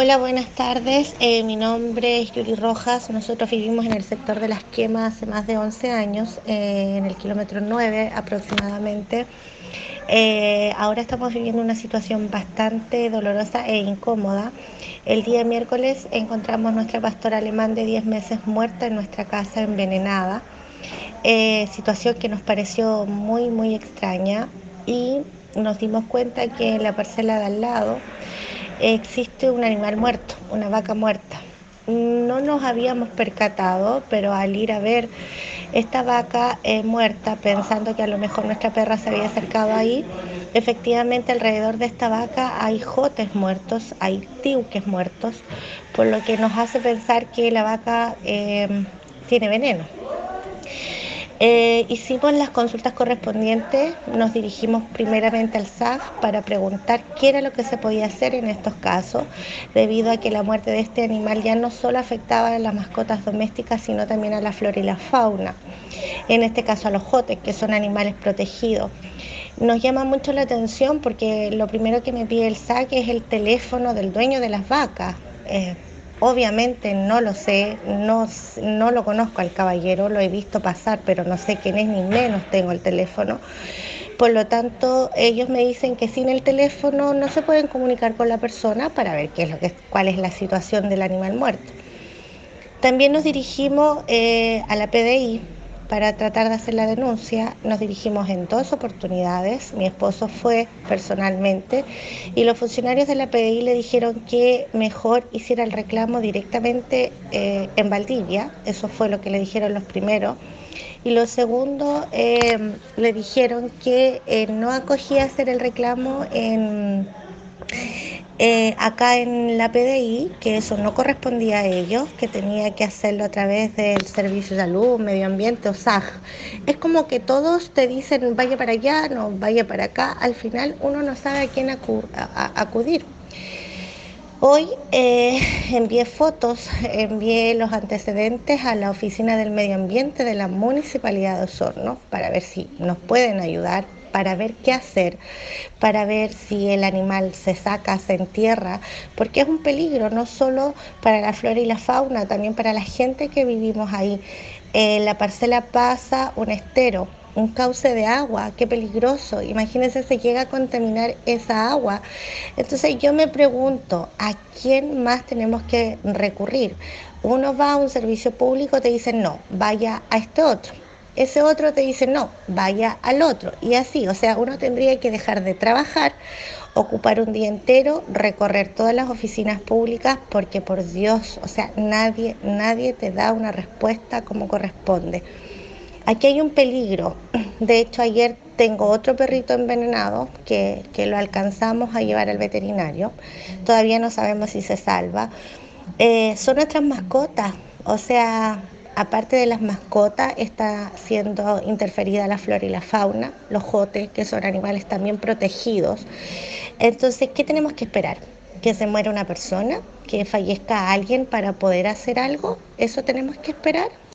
Hola, buenas tardes. Eh, mi nombre es Yuri Rojas. Nosotros vivimos en el sector de las quemas hace más de 11 años, eh, en el kilómetro 9 aproximadamente. Eh, ahora estamos viviendo una situación bastante dolorosa e incómoda. El día miércoles encontramos nuestra pastora alemán de 10 meses muerta en nuestra casa envenenada. situación que nos pareció muy, muy extraña y nos dimos cuenta que en la parcela de al lado existe un animal muerto, una vaca muerta. No nos habíamos percatado, pero al ir a ver esta vaca eh, muerta, pensando que a lo mejor nuestra perra se había acercado ahí, efectivamente alrededor de esta vaca hay jotes muertos, hay tiuques muertos, por lo que nos hace pensar que la vaca eh, tiene veneno. Eh, hicimos las consultas correspondientes, nos dirigimos primeramente al SAF para preguntar qué era lo que se podía hacer en estos casos, debido a que la muerte de este animal ya no solo afectaba a las mascotas domésticas, sino también a la flora y la fauna, en este caso a los jotes, que son animales protegidos. Nos llama mucho la atención porque lo primero que me pide el SAC es el teléfono del dueño de las vacas. Eh, Obviamente no lo sé, no, no lo conozco al caballero, lo he visto pasar, pero no sé quién es ni menos tengo el teléfono. Por lo tanto, ellos me dicen que sin el teléfono no se pueden comunicar con la persona para ver qué es lo que, cuál es la situación del animal muerto. También nos dirigimos eh, a la PDI para tratar de hacer la denuncia. Nos dirigimos en dos oportunidades. Mi esposo fue personalmente y los funcionarios de la PDI le dijeron que mejor hiciera el reclamo directamente eh, en Valdivia. Eso fue lo que le dijeron los primeros. Y lo segundo, eh, le dijeron que eh, no acogía hacer el reclamo en eh, acá en la PDI, que eso no correspondía a ellos, que tenía que hacerlo a través del Servicio de Salud, Medio Ambiente o SAG. Es como que todos te dicen vaya para allá, no vaya para acá, al final uno no sabe a quién acudir. Hoy eh, envié fotos, envié los antecedentes a la Oficina del Medio Ambiente de la Municipalidad de Osorno para ver si nos pueden ayudar para ver qué hacer, para ver si el animal se saca, se entierra, porque es un peligro no solo para la flora y la fauna, también para la gente que vivimos ahí. En la parcela pasa un estero, un cauce de agua, qué peligroso. Imagínense si llega a contaminar esa agua. Entonces yo me pregunto, ¿a quién más tenemos que recurrir? Uno va a un servicio público, te dicen no, vaya a este otro ese otro te dice no, vaya al otro. Y así, o sea, uno tendría que dejar de trabajar, ocupar un día entero, recorrer todas las oficinas públicas, porque por Dios, o sea, nadie, nadie te da una respuesta como corresponde. Aquí hay un peligro. De hecho, ayer tengo otro perrito envenenado que, que lo alcanzamos a llevar al veterinario. Todavía no sabemos si se salva. Eh, son nuestras mascotas, o sea, aparte de las mascotas, está siendo interferida la flora y la fauna, los jotes, que son animales también protegidos. Entonces, ¿qué tenemos que esperar? ¿Que se muera una persona? ¿Que fallezca alguien para poder hacer algo? ¿Eso tenemos que esperar?